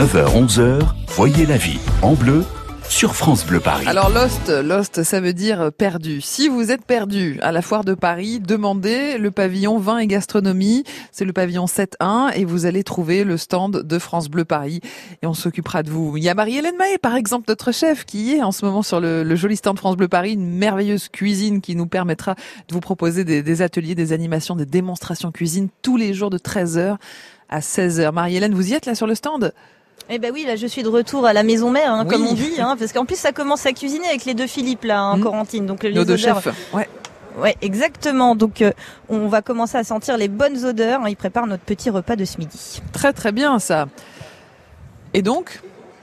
9h-11h, voyez la vie en bleu sur France Bleu Paris. Alors Lost, Lost, ça veut dire perdu. Si vous êtes perdu à la foire de Paris, demandez le pavillon vin et gastronomie. C'est le pavillon 7.1 et vous allez trouver le stand de France Bleu Paris et on s'occupera de vous. Il y a Marie-Hélène Mahé, par exemple, notre chef, qui est en ce moment sur le, joli stand France Bleu Paris, une merveilleuse cuisine qui nous permettra de vous proposer des, des ateliers, des animations, des démonstrations cuisine tous les jours de 13h à 16h. Marie-Hélène, vous y êtes là sur le stand? Eh ben oui, là je suis de retour à la maison mère, hein, comme on dit, hein, parce qu'en plus ça commence à cuisiner avec les deux Philippe là, hein, mmh. Corentine. Donc les Nos deux chefs. Ouais. Ouais, exactement. Donc euh, on va commencer à sentir les bonnes odeurs. Hein. Ils préparent notre petit repas de ce midi. Très très bien ça. Et donc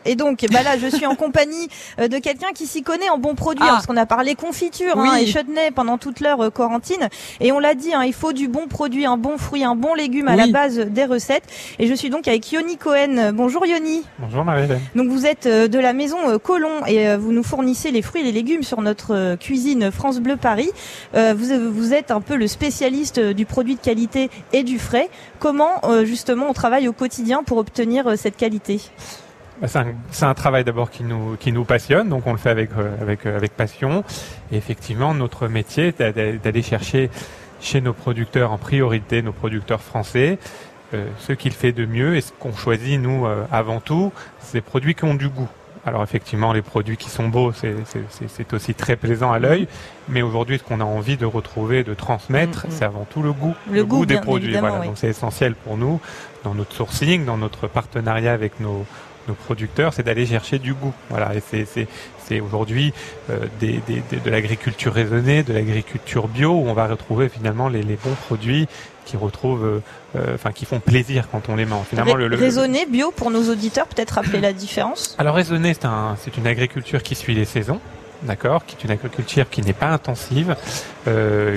et donc, bah là, je suis en compagnie euh, de quelqu'un qui s'y connaît en bons produits, hein, ah. parce qu'on a parlé confiture hein, et chutney pendant toute l'heure euh, quarantine. Et on l'a dit, hein, il faut du bon produit, un bon fruit, un bon légume à la base des recettes. Et je suis donc avec Yoni Cohen. Bonjour Yoni. Bonjour Marie-Hélène. Donc vous êtes euh, de la maison Colomb et vous nous fournissez les fruits et les légumes sur notre cuisine France Bleu Paris. Vous, vous êtes un peu le spécialiste du produit de qualité et du frais. Comment justement on travaille au quotidien pour obtenir cette qualité? C'est un, travail d'abord qui nous, qui nous passionne, donc on le fait avec, euh, avec, euh, avec passion. Et effectivement, notre métier est d'aller chercher chez nos producteurs en priorité, nos producteurs français, euh, ce qu'il fait de mieux et ce qu'on choisit, nous, avant tout, c'est des produits qui ont du goût. Alors effectivement, les produits qui sont beaux, c'est aussi très plaisant à l'œil. Mais aujourd'hui, ce qu'on a envie de retrouver, de transmettre, mm, mm. c'est avant tout le goût, le, goût, des produits. Voilà. Donc c'est essentiel pour nous dans notre sourcing, dans notre partenariat avec nos, nos producteurs, c'est d'aller chercher du goût. Voilà, et c'est aujourd'hui euh, des, des, de l'agriculture raisonnée, de l'agriculture bio, où on va retrouver finalement les, les bons produits qui retrouvent, euh, euh, enfin qui font plaisir quand on les mange. Finalement, le, raisonné bio pour nos auditeurs, peut-être rappeler la différence? Alors raisonné, c'est un, c'est une agriculture qui suit les saisons, d'accord, qui est une agriculture qui n'est pas intensive,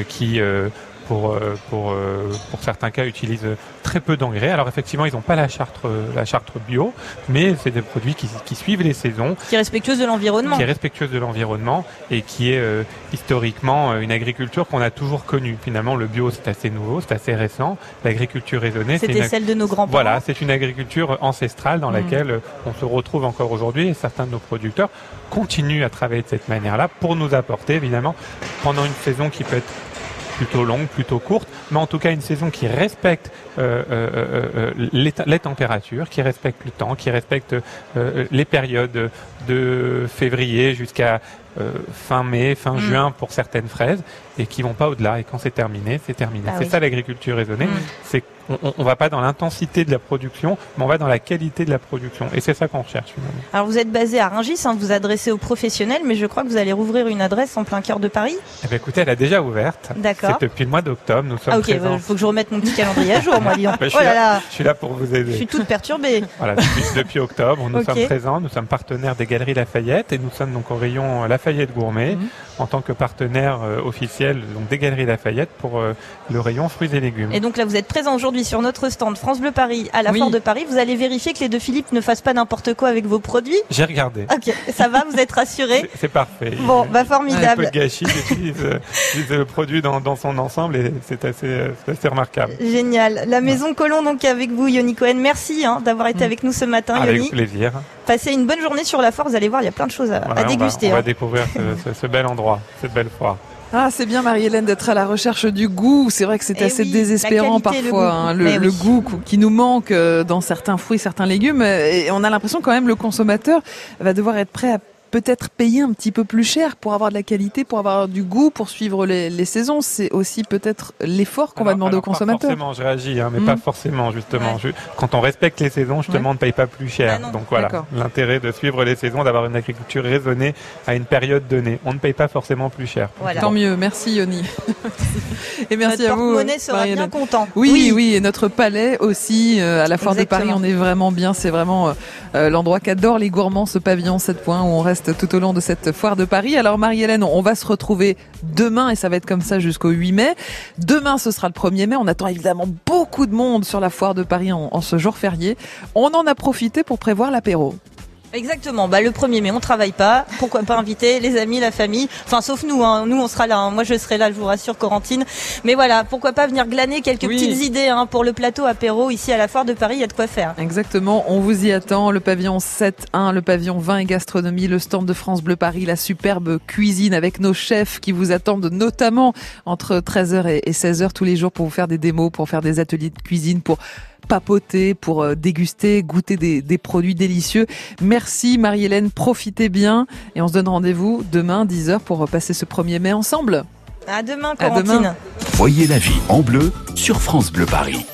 qui euh, pour, euh, pour certains cas, utilisent très peu d'engrais. Alors effectivement, ils n'ont pas la charte, la charte bio, mais c'est des produits qui, qui, suivent les saisons. Qui est respectueuse de l'environnement. Qui est respectueuse de l'environnement et qui est euh, historiquement une agriculture qu'on a toujours connue. Finalement, le bio, c'est assez nouveau, c'est assez récent. L'agriculture raisonnée, C'était celle de nos grands-parents. Voilà, c'est une agriculture ancestrale dans mmh. laquelle on se retrouve encore aujourd'hui et certains de nos producteurs continuent à travailler de cette manière-là pour nous apporter, évidemment, pendant une saison qui peut être plutôt longue, plutôt courte, mais en tout cas une saison qui respecte euh, euh, euh, les, les, températures, qui respecte le temps, qui respecte les périodes de février jusqu'à fin mai, fin mm. juin pour certaines fraises, et qui vont pas au-delà. Et quand c'est terminé, c'est terminé. Ah c'est ça l'agriculture raisonnée. Mm. C'est on, on va pas dans l'intensité de la production, mais on va dans la qualité de la production. Et c'est ça qu'on recherche finalement. Alors vous êtes basé à Rungis, hein, vous adressez aux professionnels, mais je crois que vous allez rouvrir une adresse en plein cœur de Paris. Eh bien, écoutez, elle a déjà ouverte. D'accord. C'est depuis le mois d'octobre. Nous sommes ah, ok, il faut que je remette mon petit calendrier à jour, moi, disons. je, suis oh là, là. je suis là pour vous aider. Je suis toute perturbée. voilà, depuis, octobre, nous sommes présents, nous sommes partenaires des Galeries Lafayette et nous sommes donc au rayon Lafayette Gourmet mhm. en tant que partenaire euh, officiel donc des Galeries Lafayette pour euh, le rayon fruits et légumes. Et donc là, vous êtes présent aujourd'hui sur notre stand France Bleu Paris à la Foire de Paris. Vous allez vérifier que les deux Philippe ne fassent pas n'importe quoi avec vos produits. J'ai regardé. Ok, ça va, vous êtes rassuré. C'est parfait. Bon, bah formidable. Un peu de gâchis, j'utilise euh, le produit dans, son ensemble et c'est assez, assez, remarquable. Génial. La maison Colomb donc avec vous, Yoni Cohen. Merci hein, d'avoir été mm. avec nous ce matin, avec plaisir. Passez une bonne journée sur la foire. Vous allez voir, il y a plein de choses à, déguster. On va, hein. découvrir ce bel endroit, cette belle foire. Ah, c'est bien Marie-Hélène d'être à la recherche du goût. C'est vrai que c'est eh assez désespérant parfois, le, goût, le, goût qui nous manque euh, dans certains fruits, certains légumes. Et on a l'impression quand même le consommateur va devoir être prêt à peut-être payer un petit peu plus cher pour avoir de la qualité, pour avoir du goût, pour suivre les, saisons. C'est aussi peut-être l'effort qu'on va demander aux consommateurs. Pas forcément, je réagis, hein, mais pas hmm. forcément justement. quand on respecte les saisons, justement, on ne paye pas plus cher. Ah Donc voilà, l'intérêt de suivre les saisons, d'avoir une agriculture raisonnée à une période donnée. On ne paye pas forcément plus cher. Tant mieux, merci Yoni. et merci à vous. Notre sera bien content. Oui, oui, et notre palais aussi euh, à la foire de Paris, on est vraiment bien. C'est vraiment euh, euh, l'endroit qu'adorent les gourmands, ce pavillon 7 points où on reste tout au long de cette foire de Paris. Alors Marie-Hélène, on va se retrouver demain et ça va être comme ça jusqu'au 8 mai. Demain, ce sera le 1er mai. On attend évidemment beaucoup de monde sur la foire de Paris en, en ce jour férié. On en a profité pour prévoir l'apéro. Exactement. Bah le 1er mai, on travaille pas. Pourquoi pas inviter les amis, la famille? Enfin, sauf nous. Hein. Nous, on sera là. Hein. Moi, je serai là. Je vous rassure, Corentine. Mais voilà, pourquoi pas venir glaner quelques petites idées hein, pour le plateau apéro ici à la foire de Paris. Il y a de quoi faire. Exactement. On vous y attend. Le pavillon 7-1, le pavillon vin et gastronomie, le stand de France Bleu Paris, la superbe cuisine avec nos chefs qui vous attendent notamment entre 13h et 16h tous les jours pour vous faire des démos, pour faire des ateliers de cuisine, pour papoter, pour euh, déguster, goûter des, des produits délicieux. Merci Marie-Hélène, profitez bien et on se donne rendez-vous demain 10h pour passer ce 1er mai ensemble. À demain, Corentine. Voyez la vie en bleu sur France Bleu Paris.